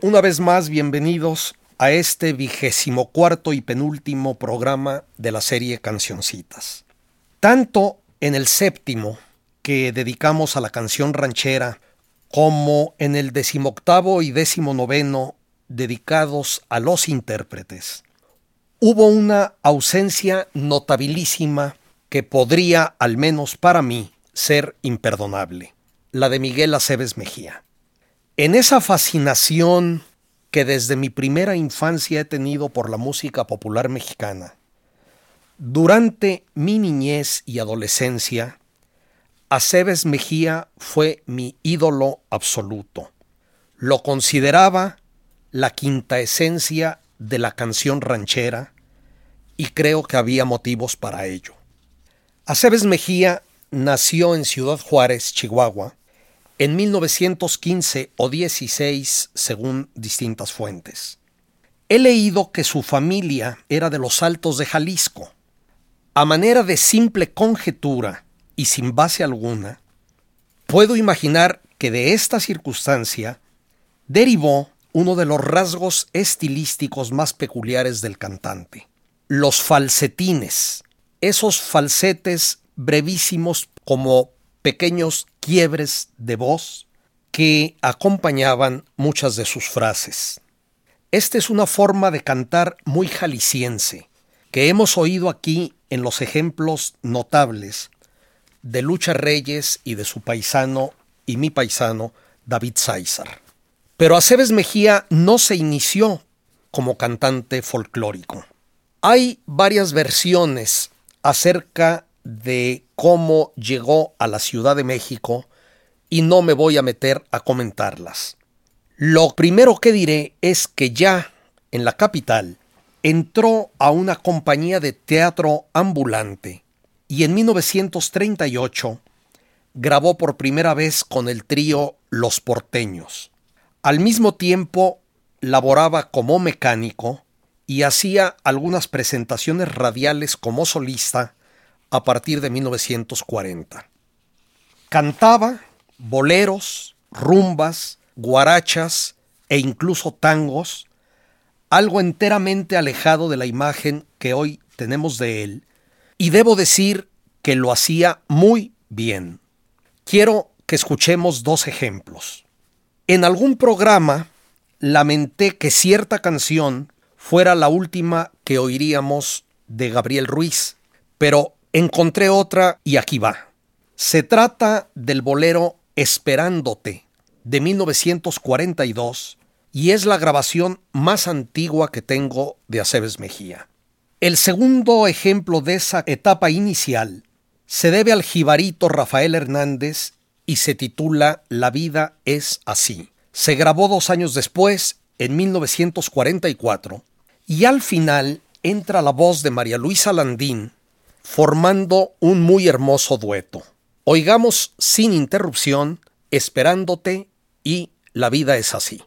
Una vez más, bienvenidos a este vigésimo cuarto y penúltimo programa de la serie Cancioncitas. Tanto en el séptimo, que dedicamos a la canción ranchera, como en el decimoctavo y décimo noveno, dedicados a los intérpretes, hubo una ausencia notabilísima que podría, al menos para mí, ser imperdonable, la de Miguel Aceves Mejía. En esa fascinación que desde mi primera infancia he tenido por la música popular mexicana, durante mi niñez y adolescencia, Aceves Mejía fue mi ídolo absoluto. Lo consideraba la quinta esencia de la canción ranchera y creo que había motivos para ello. Aceves Mejía nació en Ciudad Juárez, Chihuahua, en 1915 o 16 según distintas fuentes. He leído que su familia era de los Altos de Jalisco. A manera de simple conjetura y sin base alguna, puedo imaginar que de esta circunstancia derivó uno de los rasgos estilísticos más peculiares del cantante, los falsetines, esos falsetes brevísimos como pequeños quiebres de voz que acompañaban muchas de sus frases. Esta es una forma de cantar muy jalisciense, que hemos oído aquí en los ejemplos notables de Lucha Reyes y de su paisano y mi paisano David Sáizar. Pero Aceves Mejía no se inició como cantante folclórico. Hay varias versiones acerca de cómo llegó a la Ciudad de México y no me voy a meter a comentarlas. Lo primero que diré es que ya en la capital entró a una compañía de teatro ambulante y en 1938 grabó por primera vez con el trío Los Porteños. Al mismo tiempo laboraba como mecánico y hacía algunas presentaciones radiales como solista a partir de 1940. Cantaba boleros, rumbas, guarachas e incluso tangos, algo enteramente alejado de la imagen que hoy tenemos de él, y debo decir que lo hacía muy bien. Quiero que escuchemos dos ejemplos. En algún programa lamenté que cierta canción fuera la última que oiríamos de Gabriel Ruiz, pero encontré otra y aquí va. Se trata del bolero Esperándote de 1942 y es la grabación más antigua que tengo de Aceves Mejía. El segundo ejemplo de esa etapa inicial se debe al jibarito Rafael Hernández y se titula La vida es así. Se grabó dos años después, en 1944, y al final entra la voz de María Luisa Landín formando un muy hermoso dueto. Oigamos sin interrupción, esperándote y la vida es así.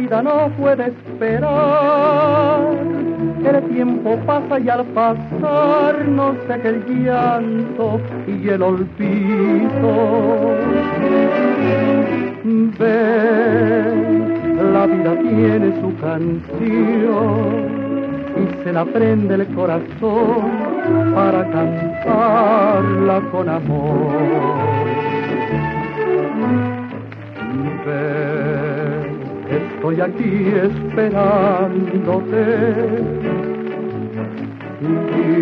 Vida no puede esperar. El tiempo pasa y al pasar no sé que el llanto y el olvido. Ve, la vida tiene su canción y se la prende el corazón para cantarla con amor. Estoy aquí esperándote.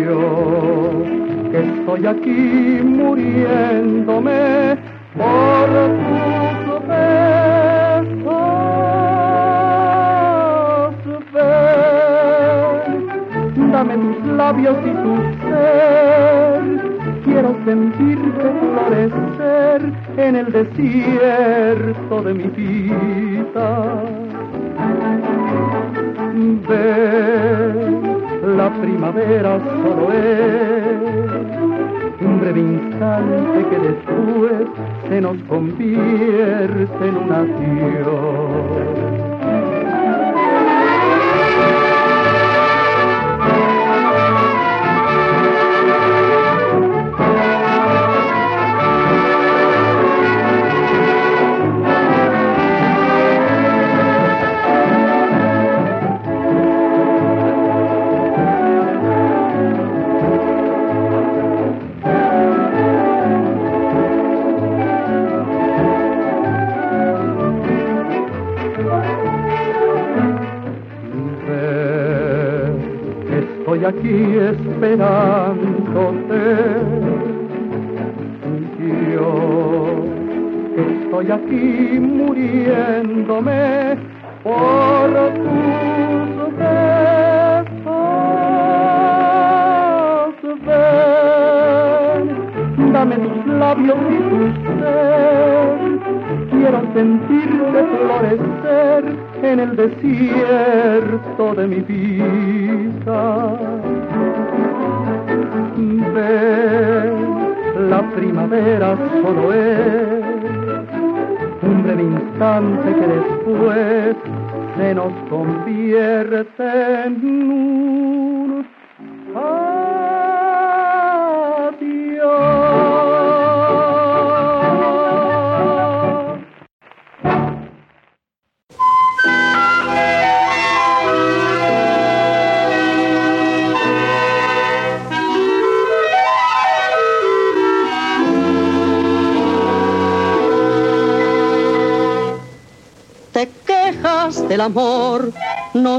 Yo que estoy aquí muriéndome por tus besos. Ven, dame tus labios y tu ser. Quiero sentirte florecer en el desierto de mi vida. Ven, la primavera solo es un breve instante que después se nos convierte en un adiós.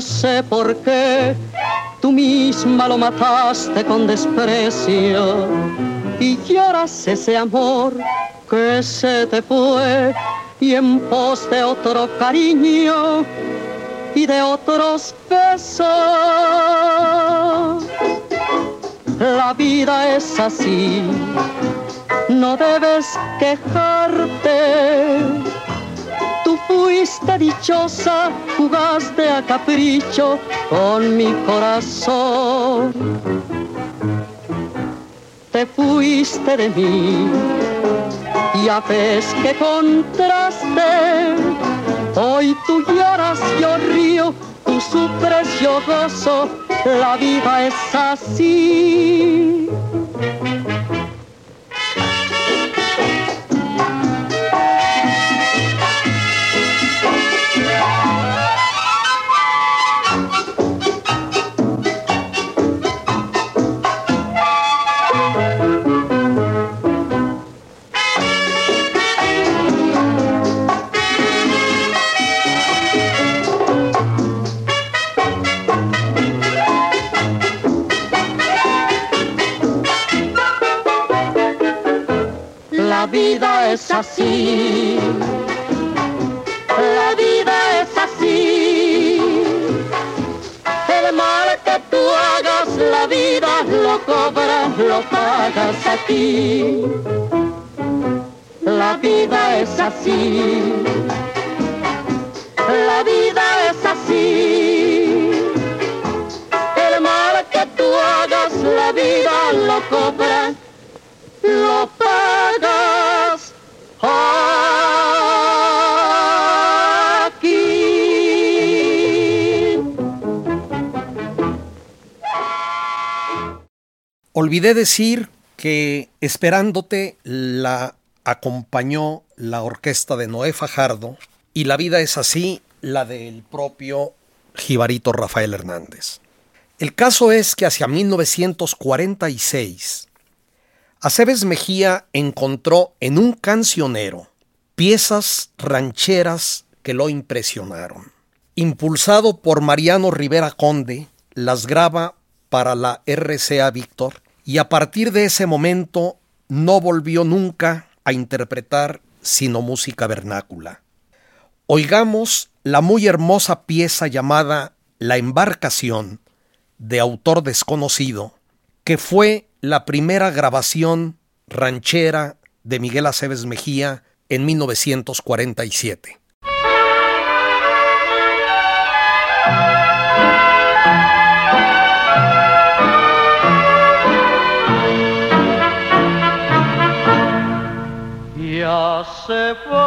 No sé por qué, tú misma lo mataste con desprecio y lloras ese amor que se te fue y en pos de otro cariño y de otros besos. La vida es así, no debes quejarte fuiste dichosa, jugaste a capricho con mi corazón. Te fuiste de mí, ya ves que contraste. Hoy tú lloras, yo río, tú sufres, yo gozo, la vida es así. Aquí. La vida es así. La vida es así. El mal que tú hagas, la vida lo cobras, lo pagas Olvidé decir que Esperándote la acompañó la orquesta de Noé Fajardo y La vida es así, la del propio Jibarito Rafael Hernández. El caso es que hacia 1946 Aceves Mejía encontró en un cancionero piezas rancheras que lo impresionaron. Impulsado por Mariano Rivera Conde, las graba para la RCA Víctor y a partir de ese momento no volvió nunca a interpretar sino música vernácula. Oigamos la muy hermosa pieza llamada La embarcación, de autor desconocido, que fue la primera grabación ranchera de Miguel Aceves Mejía en 1947. Se va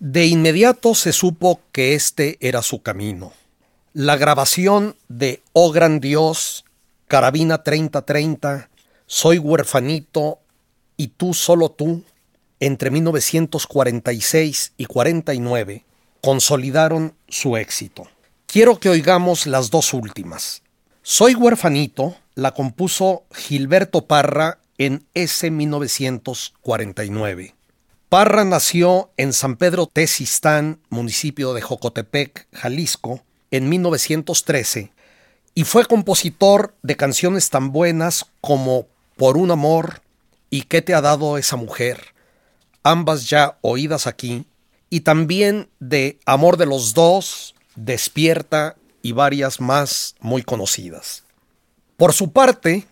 De inmediato se supo que este era su camino. La grabación de Oh Gran Dios, Carabina 3030, Soy huerfanito y Tú solo tú, entre 1946 y 49, consolidaron su éxito. Quiero que oigamos las dos últimas. Soy huerfanito la compuso Gilberto Parra en ese 1949. Parra nació en San Pedro Tesistán, municipio de Jocotepec, Jalisco, en 1913 y fue compositor de canciones tan buenas como Por un amor y ¿Qué te ha dado esa mujer? ambas ya oídas aquí, y también de Amor de los dos, Despierta y varias más muy conocidas. Por su parte,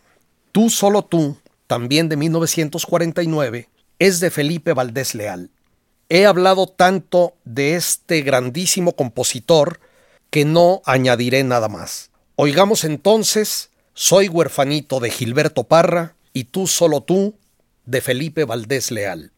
Tú solo tú, también de 1949, es de Felipe Valdés Leal. He hablado tanto de este grandísimo compositor que no añadiré nada más. Oigamos entonces Soy huerfanito de Gilberto Parra y Tú solo tú de Felipe Valdés Leal.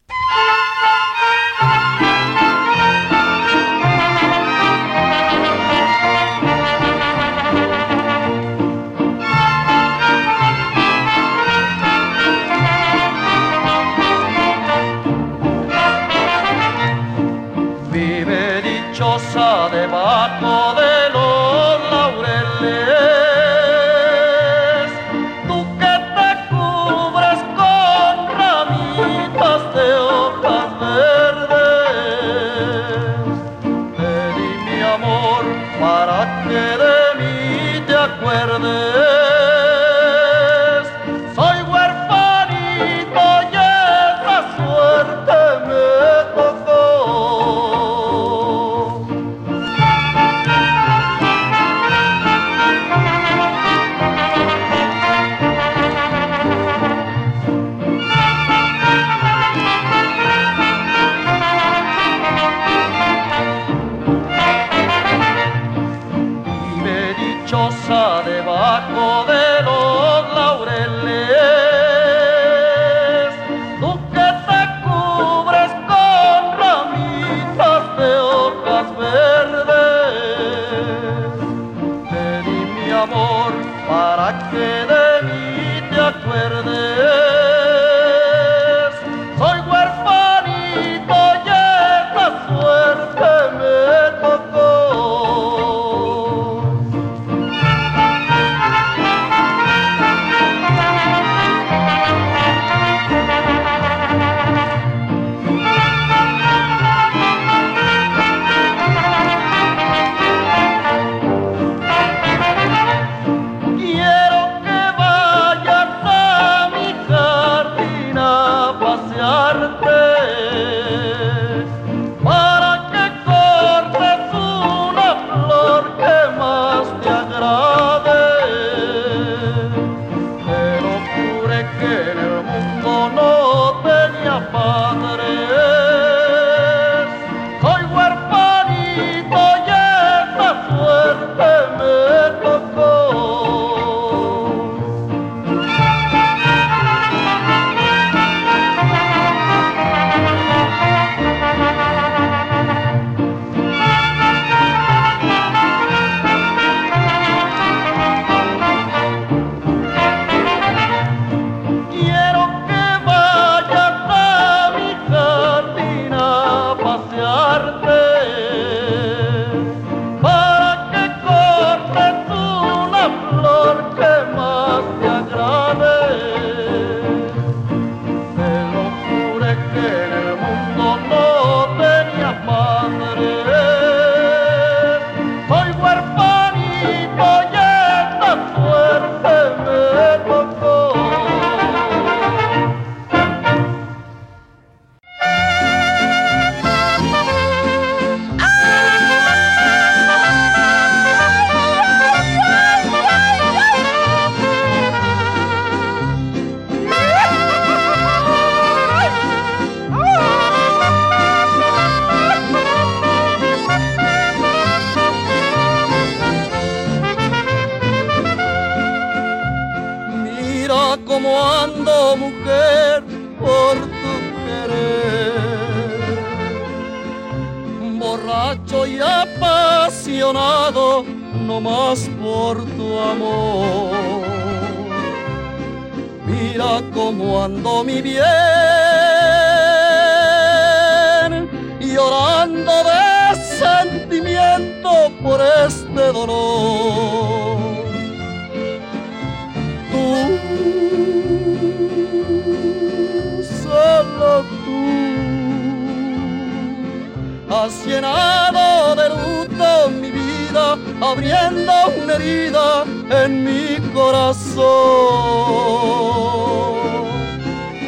Llenado de luto mi vida, abriendo una herida en mi corazón.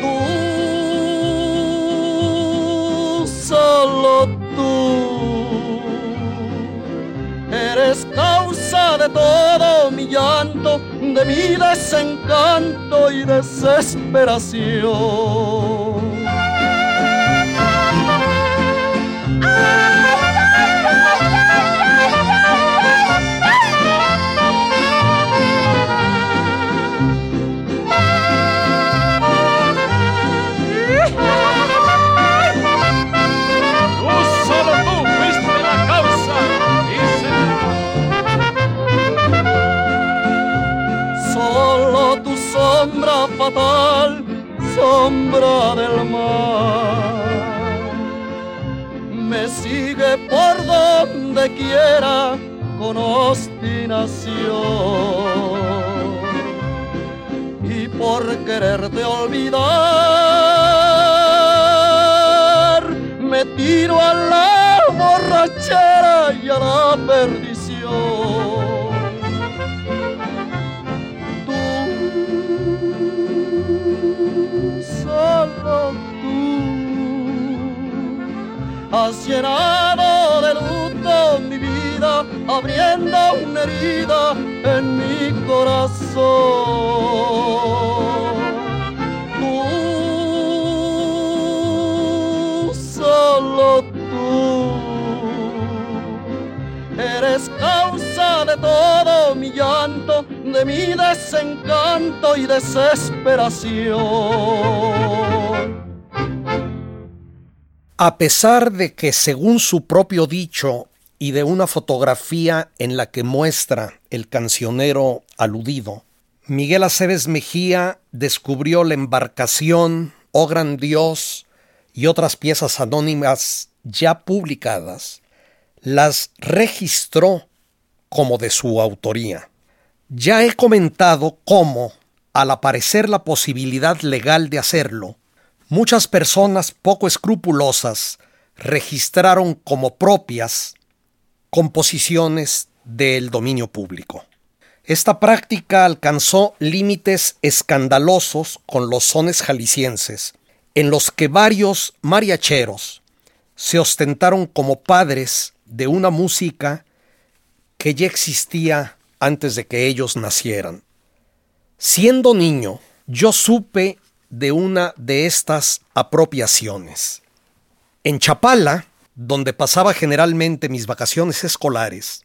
Tú, solo tú, eres causa de todo mi llanto, de mi desencanto y desesperación. Tú, fatal, sombra del mar, me sigue por donde quiera con obstinación. Y por quererte olvidar, me tiro a la borrachera y a la perdición. Has llenado de luto mi vida, abriendo una herida en mi corazón. Tú, solo tú, eres causa de todo mi llanto, de mi desencanto y desesperación. A pesar de que, según su propio dicho y de una fotografía en la que muestra el cancionero aludido, Miguel Aceves Mejía descubrió la embarcación, Oh Gran Dios y otras piezas anónimas ya publicadas, las registró como de su autoría. Ya he comentado cómo, al aparecer la posibilidad legal de hacerlo, muchas personas poco escrupulosas registraron como propias composiciones del dominio público. Esta práctica alcanzó límites escandalosos con los sones jaliscienses, en los que varios mariacheros se ostentaron como padres de una música que ya existía antes de que ellos nacieran. Siendo niño, yo supe de una de estas apropiaciones. En Chapala, donde pasaba generalmente mis vacaciones escolares,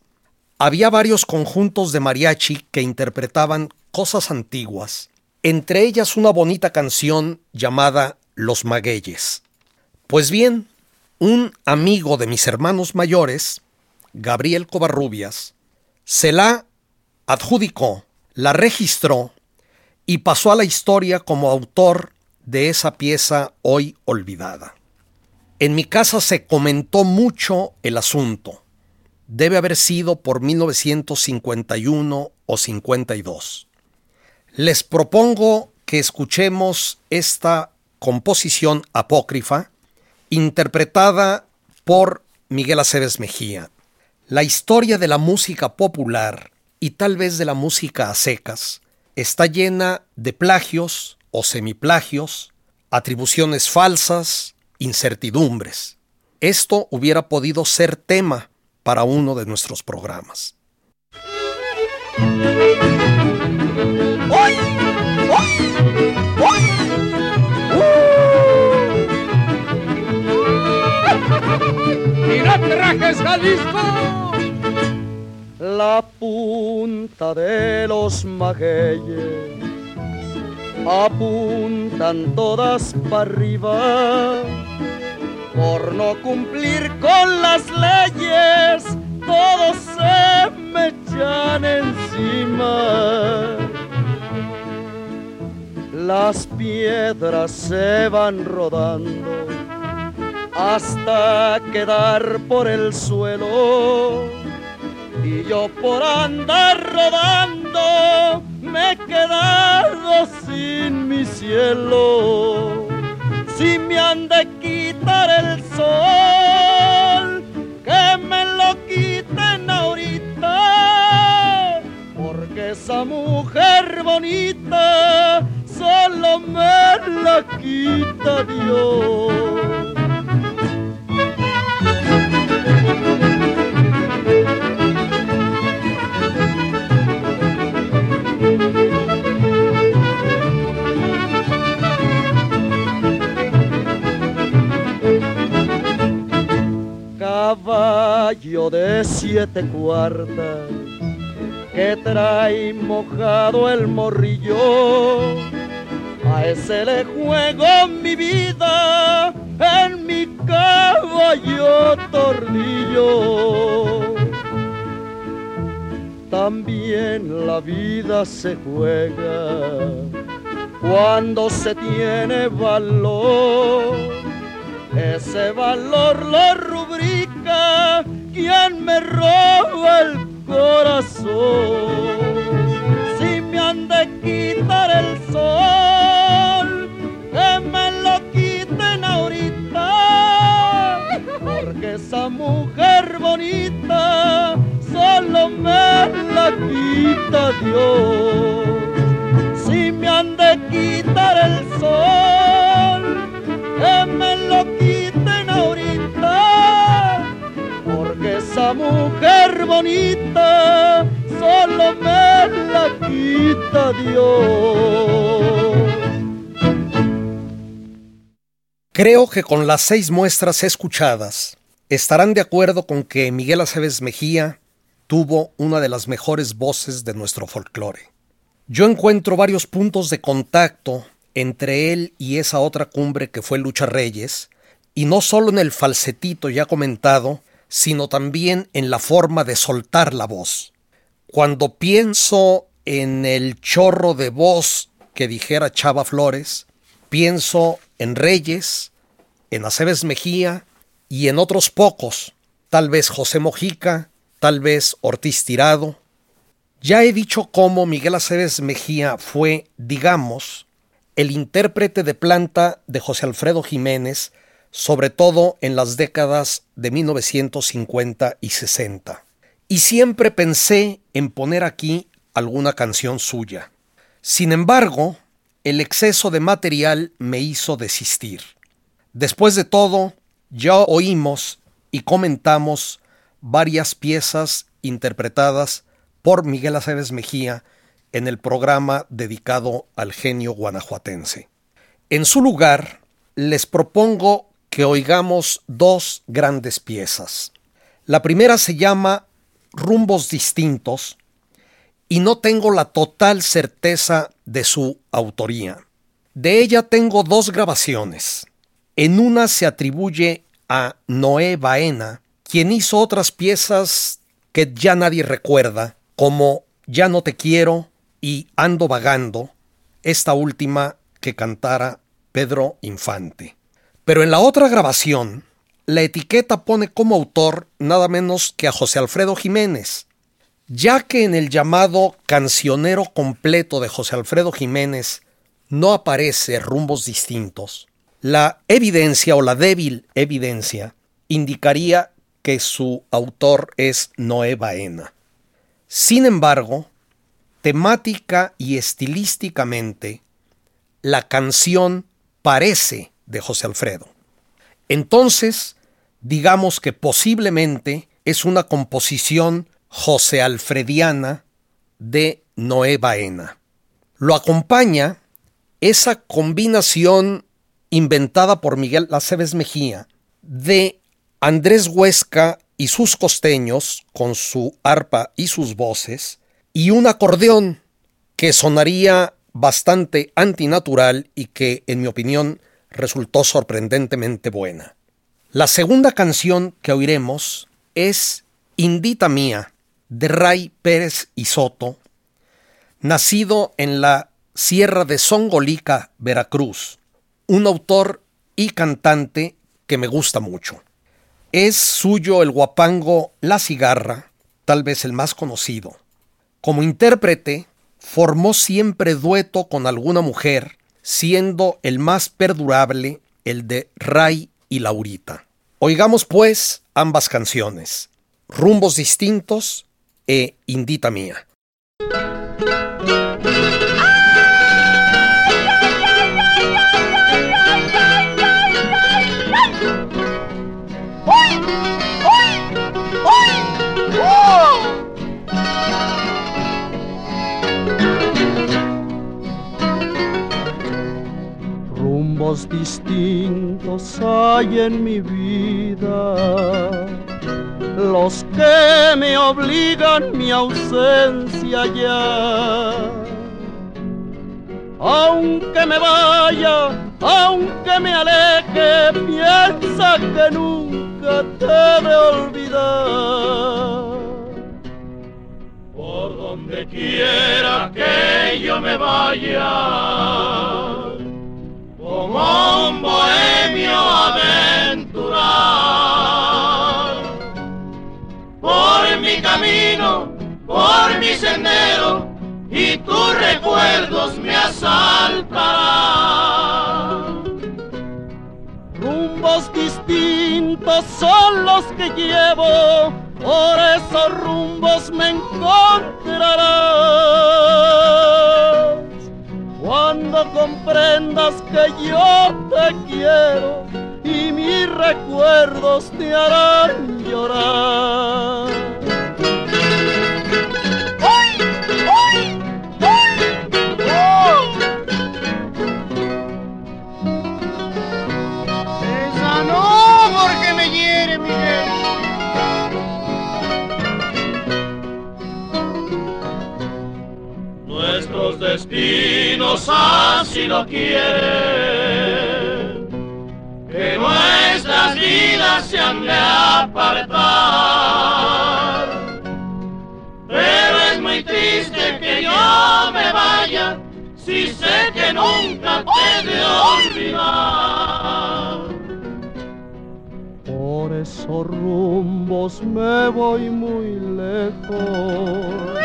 había varios conjuntos de mariachi que interpretaban cosas antiguas, entre ellas una bonita canción llamada Los Magueyes. Pues bien, un amigo de mis hermanos mayores, Gabriel Covarrubias, se la adjudicó, la registró y pasó a la historia como autor de esa pieza hoy olvidada. En mi casa se comentó mucho el asunto debe haber sido por 1951 o 52. Les propongo que escuchemos esta composición apócrifa interpretada por Miguel Aceves Mejía. La historia de la música popular y tal vez de la música a secas está llena de plagios o semiplagios, atribuciones falsas, incertidumbres. Esto hubiera podido ser tema para uno de nuestros programas. ¡Mira trajes Jalisco! La punta de los magueyes. Apuntan todas para arriba por no cumplir con las leyes, todos se me echan encima. Las piedras se van rodando hasta quedar por el suelo y yo por andar rodando me he quedado sin mi cielo. Si me han de el sol, que me lo quiten ahorita, porque esa mujer bonita solo me la quita Dios. Caballo de siete cuartas que trae mojado el morrillo. A ese le juego mi vida en mi caballo tornillo. También la vida se juega cuando se tiene valor ese valor lo quien me roba el corazón. Si me han de quitar el sol, que me lo quiten ahorita, porque esa mujer bonita solo me la quita Dios. Si me han de quitar el sol, que me mujer bonita solo me la quita Dios. Creo que con las seis muestras escuchadas estarán de acuerdo con que Miguel Aceves Mejía tuvo una de las mejores voces de nuestro folclore. Yo encuentro varios puntos de contacto entre él y esa otra cumbre que fue Lucha Reyes, y no solo en el falsetito ya comentado, sino también en la forma de soltar la voz. Cuando pienso en el chorro de voz que dijera Chava Flores, pienso en Reyes, en Aceves Mejía y en otros pocos, tal vez José Mojica, tal vez Ortiz Tirado. Ya he dicho cómo Miguel Aceves Mejía fue, digamos, el intérprete de planta de José Alfredo Jiménez, sobre todo en las décadas de 1950 y 60. Y siempre pensé en poner aquí alguna canción suya. Sin embargo, el exceso de material me hizo desistir. Después de todo, ya oímos y comentamos varias piezas interpretadas por Miguel Aceves Mejía en el programa dedicado al genio guanajuatense. En su lugar, les propongo que oigamos dos grandes piezas. La primera se llama Rumbos Distintos y no tengo la total certeza de su autoría. De ella tengo dos grabaciones. En una se atribuye a Noé Baena, quien hizo otras piezas que ya nadie recuerda, como Ya no te quiero y Ando vagando, esta última que cantara Pedro Infante. Pero en la otra grabación, la etiqueta pone como autor nada menos que a José Alfredo Jiménez, ya que en el llamado cancionero completo de José Alfredo Jiménez no aparece rumbos distintos, la evidencia o la débil evidencia indicaría que su autor es Noé Baena. Sin embargo, temática y estilísticamente, la canción parece de José Alfredo. Entonces, digamos que posiblemente es una composición José Alfrediana de Noé Baena. Lo acompaña esa combinación inventada por Miguel Aceves Mejía de Andrés Huesca y sus costeños con su arpa y sus voces y un acordeón que sonaría bastante antinatural y que, en mi opinión, resultó sorprendentemente buena. La segunda canción que oiremos es Indita Mía, de Ray Pérez y Soto, nacido en la Sierra de Songolica, Veracruz, un autor y cantante que me gusta mucho. Es suyo el guapango La Cigarra, tal vez el más conocido. Como intérprete, formó siempre dueto con alguna mujer, siendo el más perdurable el de Ray y Laurita. Oigamos pues ambas canciones, Rumbos Distintos e Indita Mía. Distintos hay en mi vida los que me obligan mi ausencia ya. Aunque me vaya, aunque me aleje, piensa que nunca te de olvidar. Por donde quiera que yo me vaya, como un bohemio aventurar por mi camino, por mi sendero, y tus recuerdos me asaltarán. Rumbos distintos son los que llevo, por esos rumbos me encontrarás. Comprendas que yo te quiero, y mis recuerdos te harán llorar. Los destinos así lo quieren, que nuestras vidas se han de apartar. Pero es muy triste que yo me vaya, si sé que nunca te de olvidar. Esos rumbos me voy muy lejos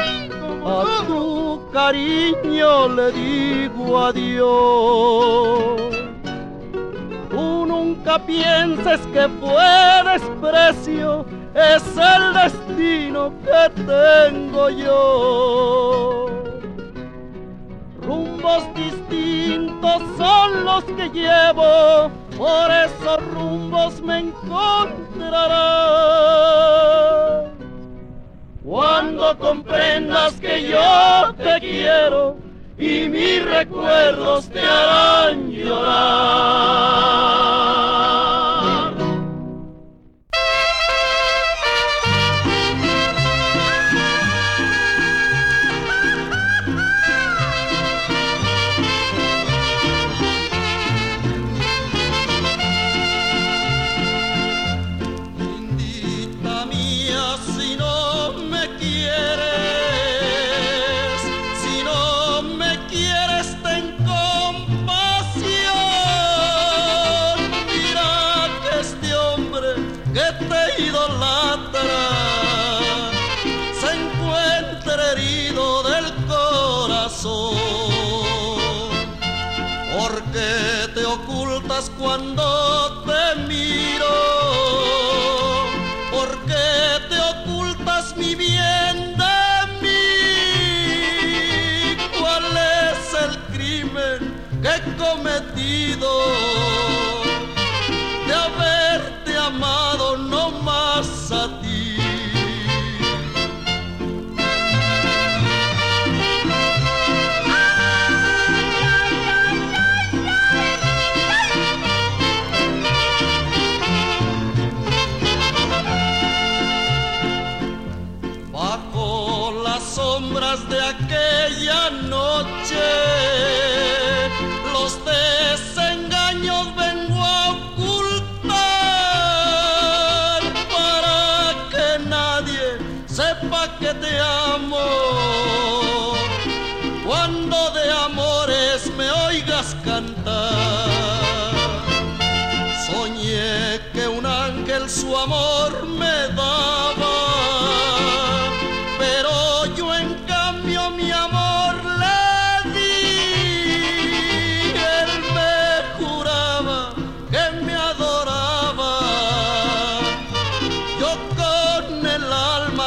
a tu cariño le digo adiós. Tú nunca pienses que fue desprecio, es el destino que tengo yo. Rumbos distintos son los que llevo, por esos rumbos me encontrarás. Cuando comprendas que yo te quiero y mis recuerdos te harán llorar.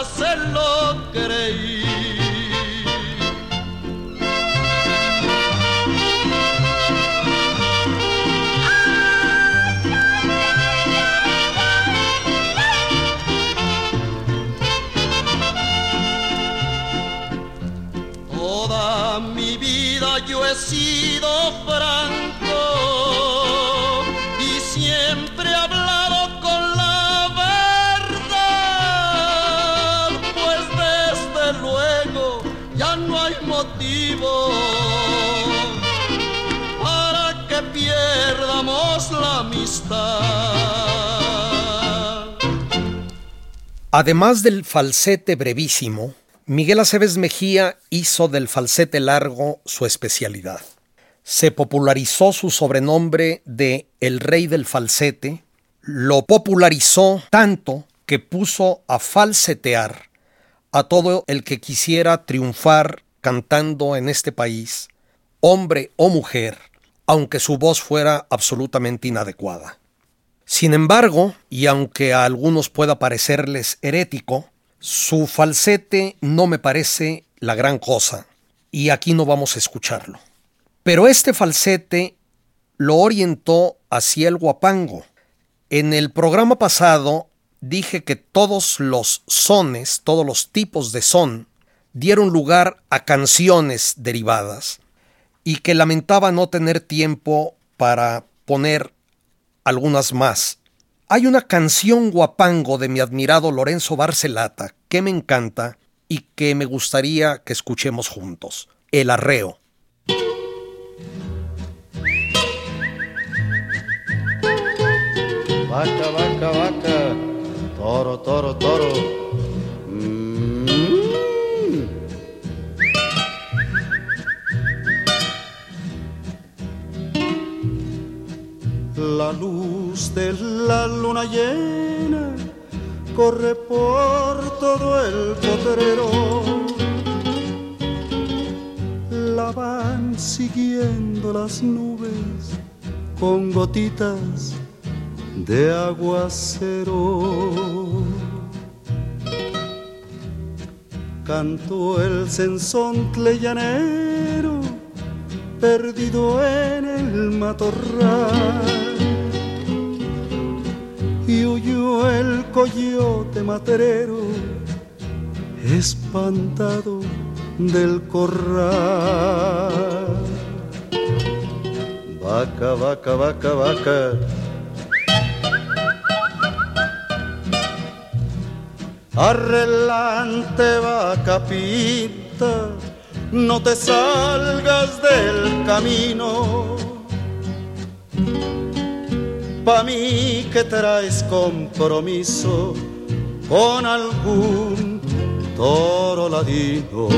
Se lo creí. Además del falsete brevísimo, Miguel Aceves Mejía hizo del falsete largo su especialidad. Se popularizó su sobrenombre de El Rey del Falsete, lo popularizó tanto que puso a falsetear a todo el que quisiera triunfar cantando en este país, hombre o mujer, aunque su voz fuera absolutamente inadecuada. Sin embargo, y aunque a algunos pueda parecerles herético, su falsete no me parece la gran cosa, y aquí no vamos a escucharlo. Pero este falsete lo orientó hacia el guapango. En el programa pasado dije que todos los sones, todos los tipos de son, dieron lugar a canciones derivadas, y que lamentaba no tener tiempo para poner algunas más. Hay una canción guapango de mi admirado Lorenzo Barcelata que me encanta y que me gustaría que escuchemos juntos. El Arreo. Vaca, vaca, vaca, toro, toro, toro. La luz de la luna llena corre por todo el potrero. La van siguiendo las nubes con gotitas de aguacero. Cantó el sensontle llanero, perdido en el matorral. Y huyó el coyote materero, espantado del corral. Vaca, vaca, vaca, vaca Arrelante vaca pinta, no te salgas del camino. Pa' mí que traes compromiso con algún toro ladino.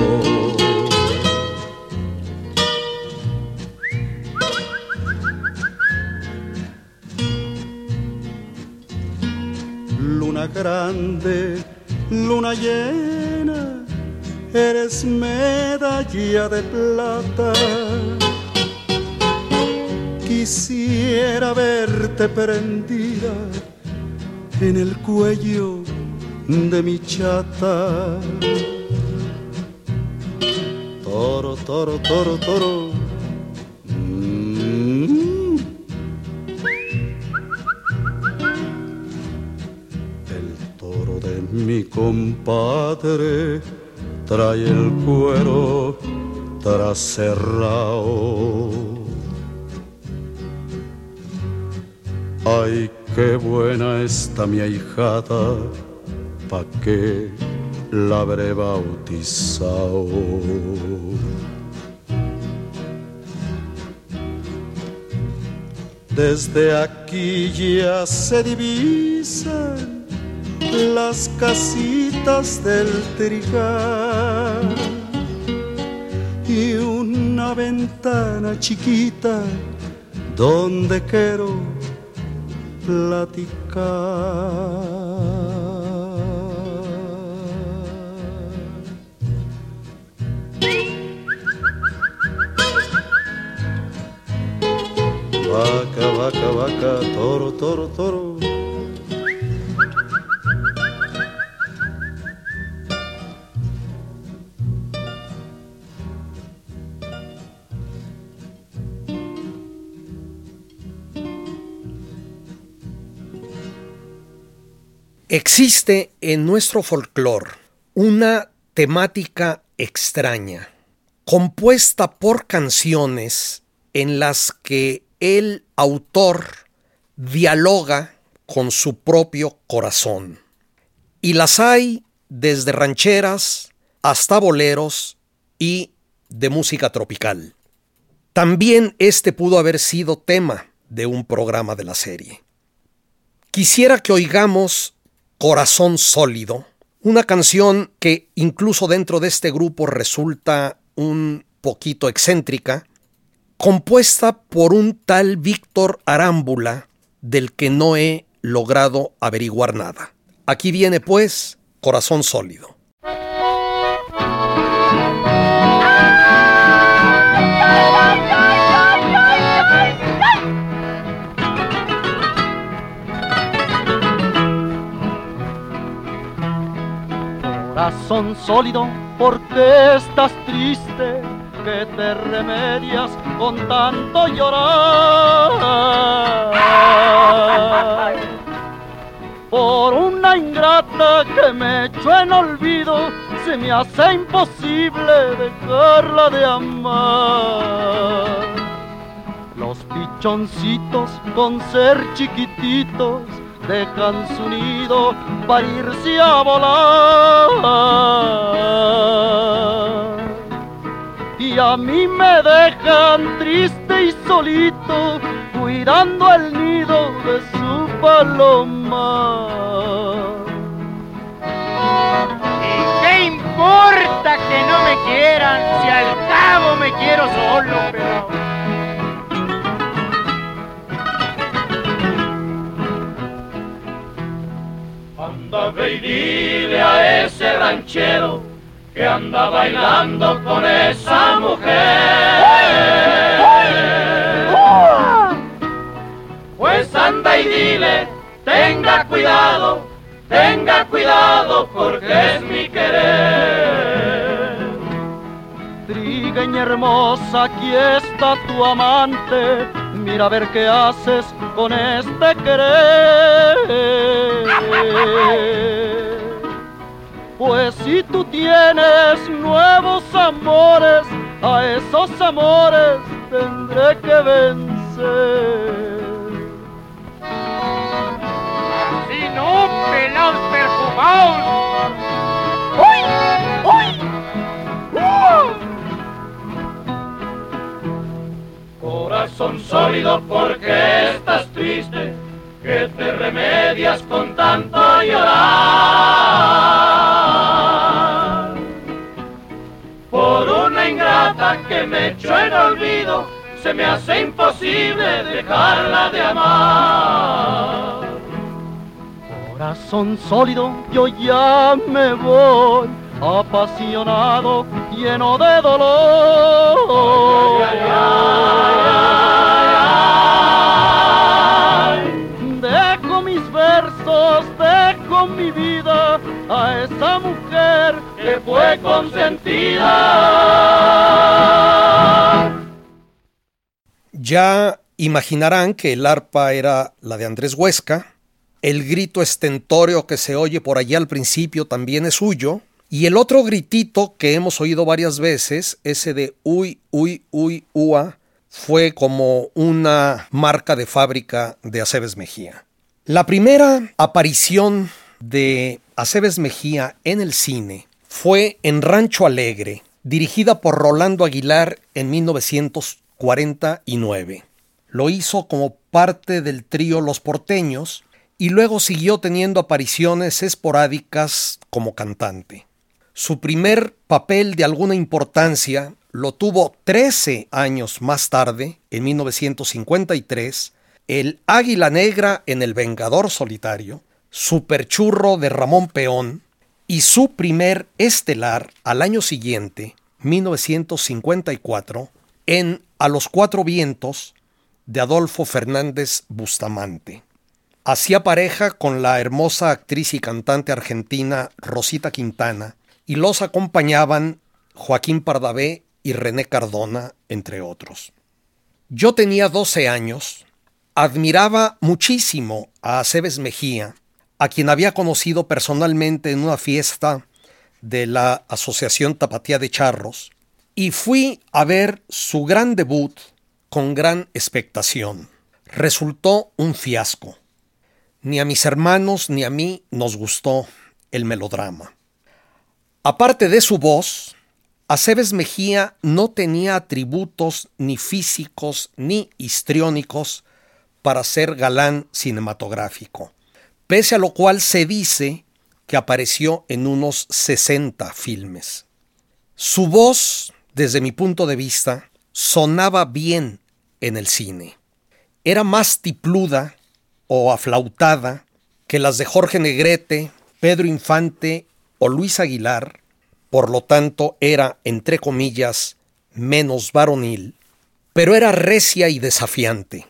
Luna grande luna llena, eres medalla de plata. Quisiera verte prendida en el cuello de mi chata. Toro, toro, toro, toro. Mm. El toro de mi compadre trae el cuero traserrao. Ay, qué buena está mi ahijada, pa' que la habré bautizado. Desde aquí ya se divisan las casitas del trigal y una ventana chiquita donde quiero platicar. Vaca, vaca, vaca, toro, toro, toro. Existe en nuestro folclore una temática extraña, compuesta por canciones en las que el autor dialoga con su propio corazón. Y las hay desde rancheras hasta boleros y de música tropical. También este pudo haber sido tema de un programa de la serie. Quisiera que oigamos Corazón Sólido, una canción que incluso dentro de este grupo resulta un poquito excéntrica, compuesta por un tal Víctor Arámbula, del que no he logrado averiguar nada. Aquí viene pues Corazón Sólido. Corazón sólido, ¿por qué estás triste? Que te remedias con tanto llorar. Por una ingrata que me echó en olvido, se me hace imposible dejarla de amar. Los pichoncitos con ser chiquititos dejan su nido para irse a volar. Y a mí me dejan triste y solito cuidando el nido de su paloma. ¿Y qué importa que no me quieran si al cabo me quiero solo, pero... Anda ve y dile a ese ranchero que anda bailando con esa mujer. Pues anda y dile, tenga cuidado, tenga cuidado porque es mi querer. Trigueña hermosa, aquí está tu amante, mira a ver qué haces con este querer. Pues si tú tienes nuevos amores, a esos amores tendré que vencer. Si no, pelados perfumados. Corazón sólido, porque estás triste? Que te remedias con tanto llorar. Por una ingrata que me echó en olvido, se me hace imposible dejarla de amar. Corazón sólido, yo ya me voy, apasionado, lleno de dolor. A esa mujer que fue consentida. Ya imaginarán que el arpa era la de Andrés Huesca, el grito estentóreo que se oye por allá al principio también es suyo, y el otro gritito que hemos oído varias veces, ese de uy, uy, uy, ua, fue como una marca de fábrica de Aceves Mejía. La primera aparición de Aceves Mejía en el cine fue en Rancho Alegre, dirigida por Rolando Aguilar en 1949. Lo hizo como parte del trío Los Porteños y luego siguió teniendo apariciones esporádicas como cantante. Su primer papel de alguna importancia lo tuvo 13 años más tarde, en 1953, el Águila Negra en El Vengador Solitario, Superchurro de Ramón Peón y su primer estelar al año siguiente, 1954, en A los Cuatro Vientos de Adolfo Fernández Bustamante. Hacía pareja con la hermosa actriz y cantante argentina Rosita Quintana y los acompañaban Joaquín Pardavé y René Cardona, entre otros. Yo tenía 12 años, admiraba muchísimo a Aceves Mejía, a quien había conocido personalmente en una fiesta de la Asociación Tapatía de Charros, y fui a ver su gran debut con gran expectación. Resultó un fiasco. Ni a mis hermanos ni a mí nos gustó el melodrama. Aparte de su voz, Aceves Mejía no tenía atributos ni físicos ni histriónicos para ser galán cinematográfico, pese a lo cual se dice que apareció en unos 60 filmes. Su voz, desde mi punto de vista, sonaba bien en el cine. Era más tipluda o aflautada que las de Jorge Negrete, Pedro Infante o Luis Aguilar, por lo tanto era, entre comillas, menos varonil, pero era recia y desafiante.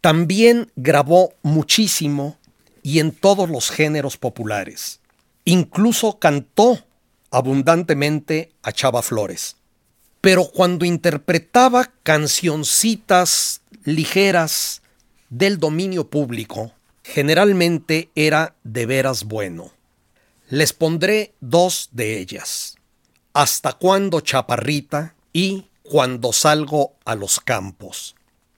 También grabó muchísimo y en todos los géneros populares. Incluso cantó abundantemente a Chava Flores. Pero cuando interpretaba cancioncitas ligeras del dominio público, generalmente era de veras bueno. Les pondré dos de ellas. Hasta cuando chaparrita y cuando salgo a los campos.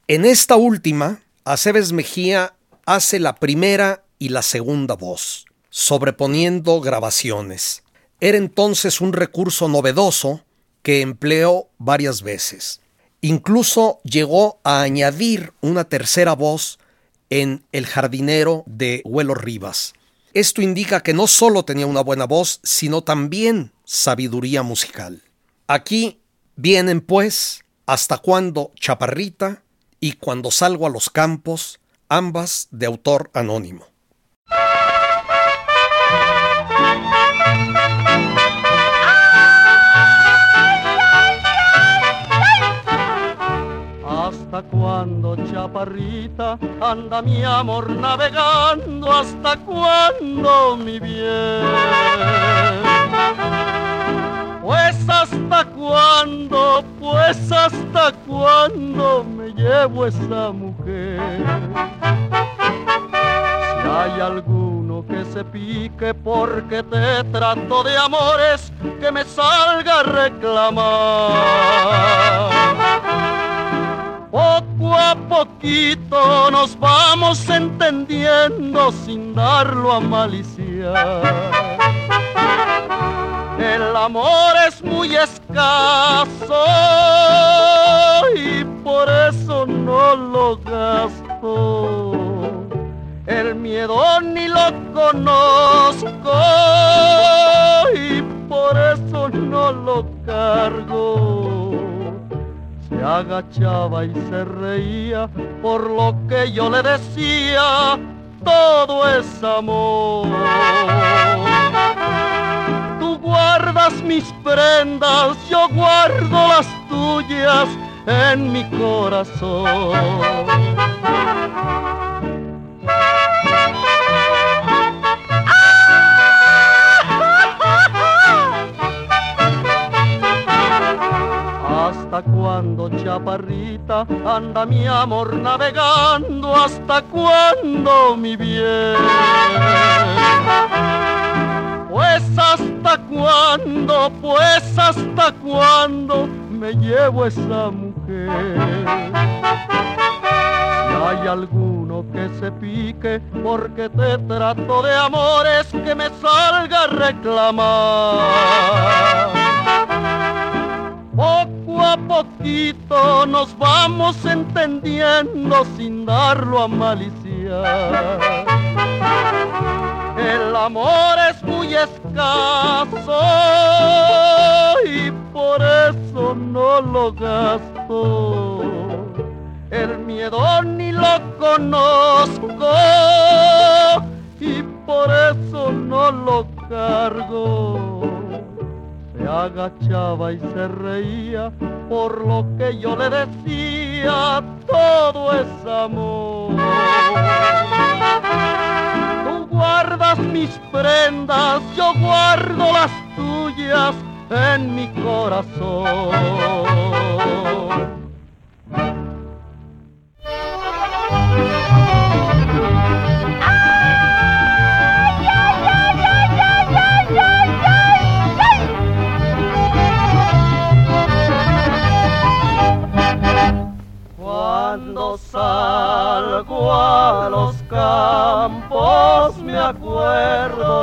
En esta última, Aceves Mejía hace la primera y la segunda voz, sobreponiendo grabaciones. Era entonces un recurso novedoso que empleó varias veces. Incluso llegó a añadir una tercera voz en El jardinero de Huelo Rivas. Esto indica que no solo tenía una buena voz, sino también sabiduría musical. Aquí vienen pues Hasta cuándo Chaparrita y Cuando salgo a los campos, ambas de autor anónimo. ¿Hasta cuándo, chaparrita, anda mi amor navegando? ¿Hasta cuándo, mi bien? Pues hasta cuándo, pues hasta cuándo me llevo esa mujer. Si hay alguno que se pique porque te trato de amores, que me salga a reclamar. Poco a poquito nos vamos entendiendo sin darlo a maliciar. El amor es muy escaso y por eso no lo gasto. El miedo ni lo conozco y por eso no lo cargo agachaba y se reía por lo que yo le decía, todo es amor. Tú guardas mis prendas, yo guardo las tuyas en mi corazón. ¿Hasta cuándo, chaparrita, anda mi amor navegando? ¿Hasta cuándo, mi bien? Pues hasta cuándo, pues hasta cuándo me llevo esa mujer. Si hay alguno que se pique porque te trato de amores, que me salga a reclamar. Poco a poquito nos vamos entendiendo sin darlo a maliciar. El amor es muy escaso y por eso no lo gasto. El miedo ni lo conozco y por eso no lo cargo se agachaba y se reía por lo que yo le decía, todo es amor. Tú guardas mis prendas, yo guardo las tuyas en mi corazón. A los campos me acuerdo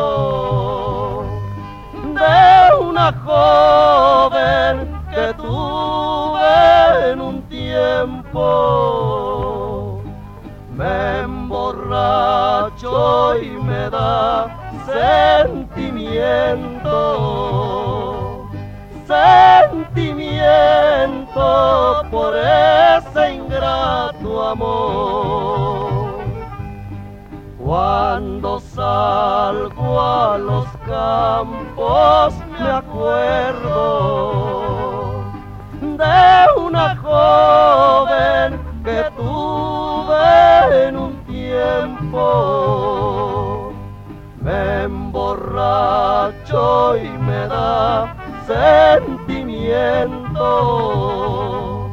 de una joven que tuve en un tiempo. Me emborracho y me da sentimiento, sentimiento por ese ingrato amor. Cuando salgo a los campos me acuerdo de una joven que tuve en un tiempo. Me emborracho y me da sentimiento,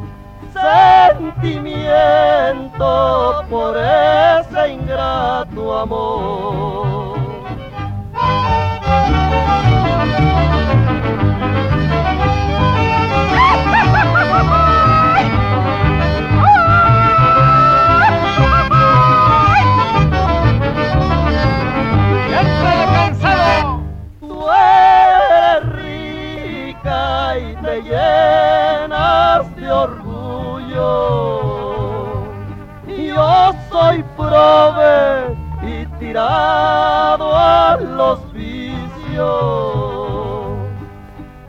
sentimiento por ese ingrato amor. Tú eres rica y te llenas de orgullo. Yo soy y tirado a los vicios.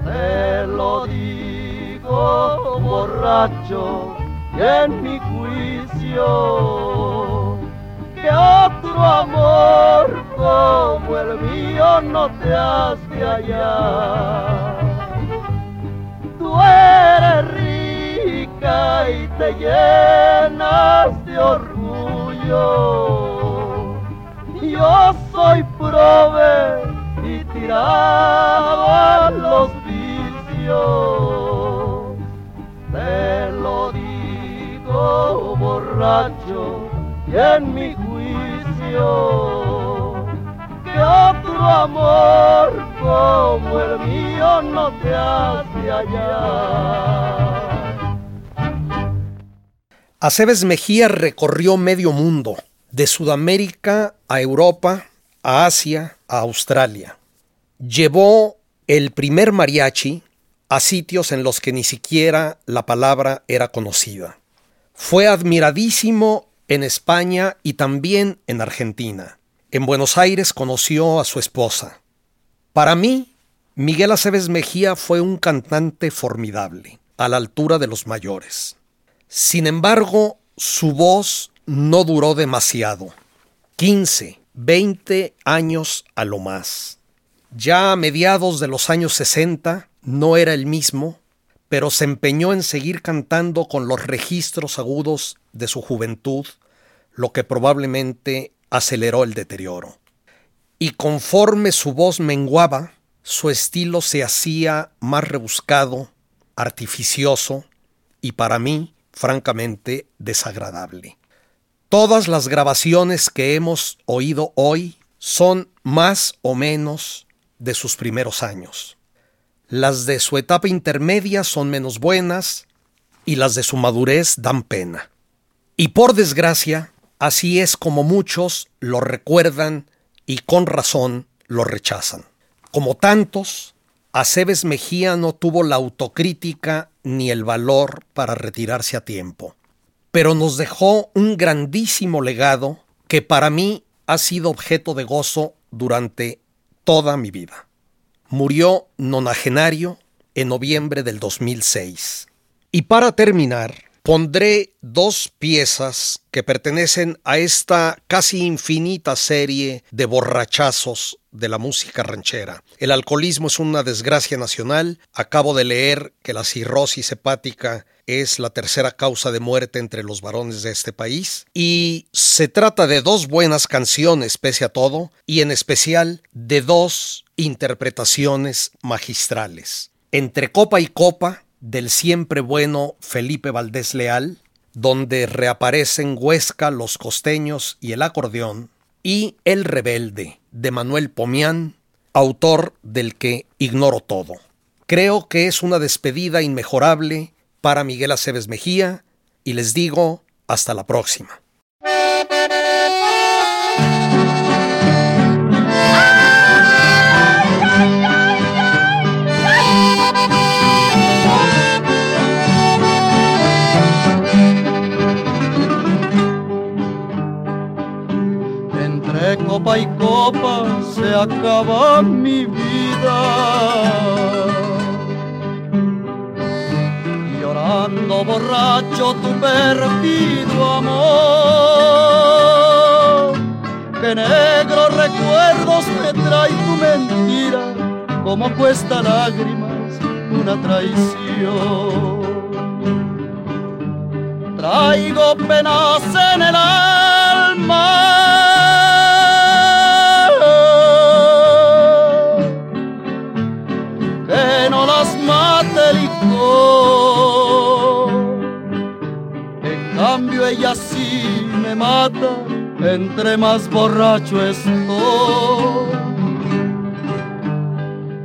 Te lo digo borracho en mi juicio que otro amor como el mío no te has de hallar. Tú eres rica y te llenas de orgullo. Yo soy prove y tirado a los vicios. Te lo digo borracho y en mi juicio que otro amor como el mío no te hace hallar. Aceves Mejía recorrió medio mundo, de Sudamérica a Europa, a Asia, a Australia. Llevó el primer mariachi a sitios en los que ni siquiera la palabra era conocida. Fue admiradísimo en España y también en Argentina. En Buenos Aires conoció a su esposa. Para mí, Miguel Aceves Mejía fue un cantante formidable, a la altura de los mayores. Sin embargo, su voz no duró demasiado. 15, 20 años a lo más. Ya a mediados de los años 60 no era el mismo, pero se empeñó en seguir cantando con los registros agudos de su juventud, lo que probablemente aceleró el deterioro. Y conforme su voz menguaba, su estilo se hacía más rebuscado, artificioso y para mí, francamente, desagradable. Todas las grabaciones que hemos oído hoy son más o menos de sus primeros años. Las de su etapa intermedia son menos buenas y las de su madurez dan pena. Y por desgracia, así es como muchos lo recuerdan y con razón lo rechazan. Como tantos, Aceves Mejía no tuvo la autocrítica ni el valor para retirarse a tiempo, pero nos dejó un grandísimo legado que para mí ha sido objeto de gozo durante toda mi vida. Murió nonagenario en noviembre del 2006. Y para terminar, pondré dos piezas que pertenecen a esta casi infinita serie de borrachazos de la música ranchera. El alcoholismo es una desgracia nacional. Acabo de leer que la cirrosis hepática es la tercera causa de muerte entre los varones de este país. Y se trata de dos buenas canciones, pese a todo, y en especial de dos interpretaciones magistrales. Entre copa y copa, del siempre bueno Felipe Valdés Leal, donde reaparecen Huesca, los costeños y el acordeón, y El rebelde, de Manuel Pomián, autor del que ignoro todo. Creo que es una despedida inmejorable para Miguel Aceves Mejía y les digo hasta la próxima. Se acaba mi vida. Llorando borracho tu perfido amor. Que negros recuerdos me trae tu mentira, como cuesta lágrimas una traición. Traigo penas en el alma entre más borracho estoy.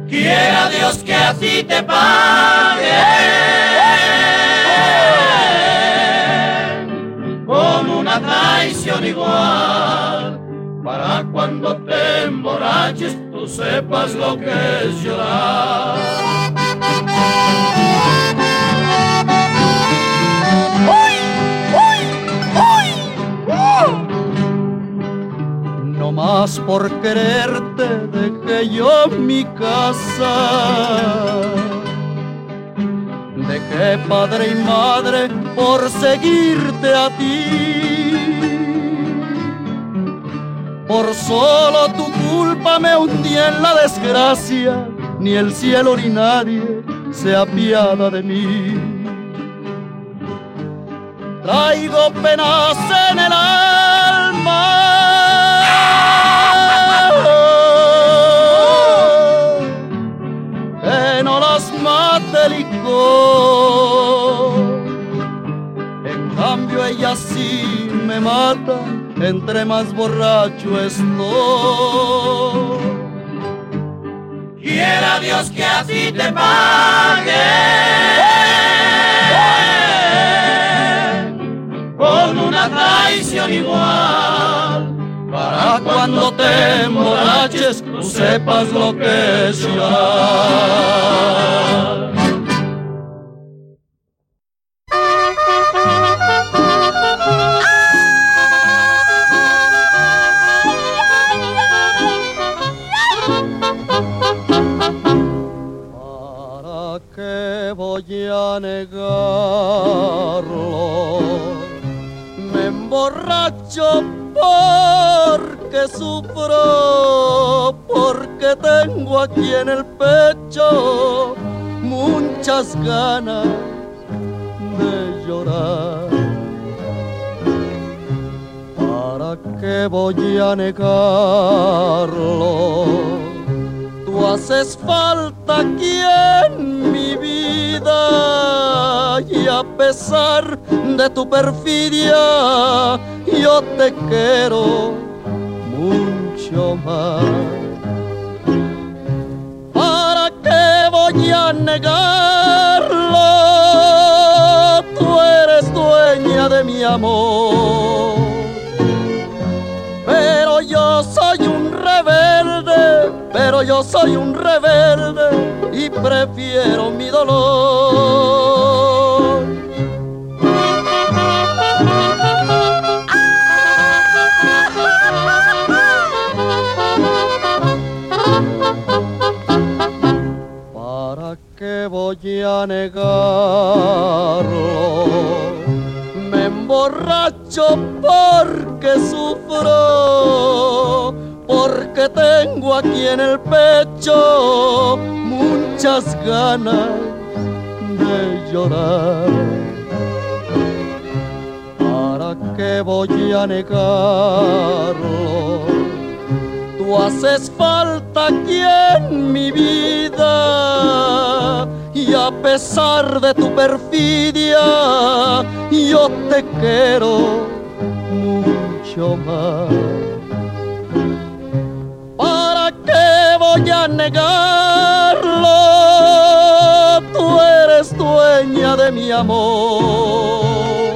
Quiera Dios que a ti te pague con una traición igual, para cuando te emborraches tú sepas lo que es llorar. Mas por quererte dejé yo mi casa. Dejé padre y madre por seguirte a ti. Por solo tu culpa me hundí en la desgracia, ni el cielo ni nadie se apiada de mí. Traigo penas en el alma más borracho estoy. Quiera Dios que así te pague con una traición igual. Para cuando te emborraches, tú sepas lo que es llorar. Negarlo? Me emborracho porque sufro, porque tengo aquí en el pecho muchas ganas de llorar. ¿Para qué voy a negarlo? Tú haces falta aquí en mi vida y a pesar de tu perfidia yo te quiero mucho más. ¿Para qué voy a negarlo? Tú eres dueña de mi amor. Pero yo soy pero yo soy un rebelde y prefiero mi dolor. ¿Para qué voy a negarlo? Me emborracho porque sufro, porque tengo aquí en el pecho muchas ganas de llorar. ¿Para qué voy a negarlo? Tú haces falta aquí en mi vida y a pesar de tu perfidia yo te quiero mucho más. Voy a negarlo? Tú eres dueña de mi amor.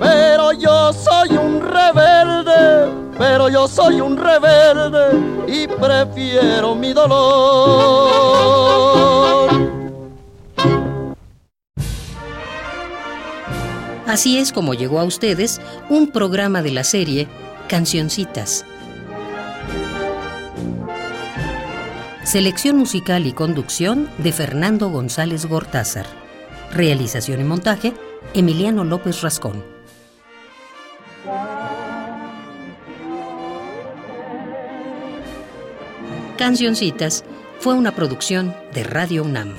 Pero yo soy un rebelde, pero yo soy un rebelde y prefiero mi dolor. Así es como llegó a ustedes un programa de la serie Cancioncitas. Selección musical y conducción de Fernando González Gortázar. Realización y montaje Emiliano López Rascón. Cancioncitas fue una producción de Radio UNAM.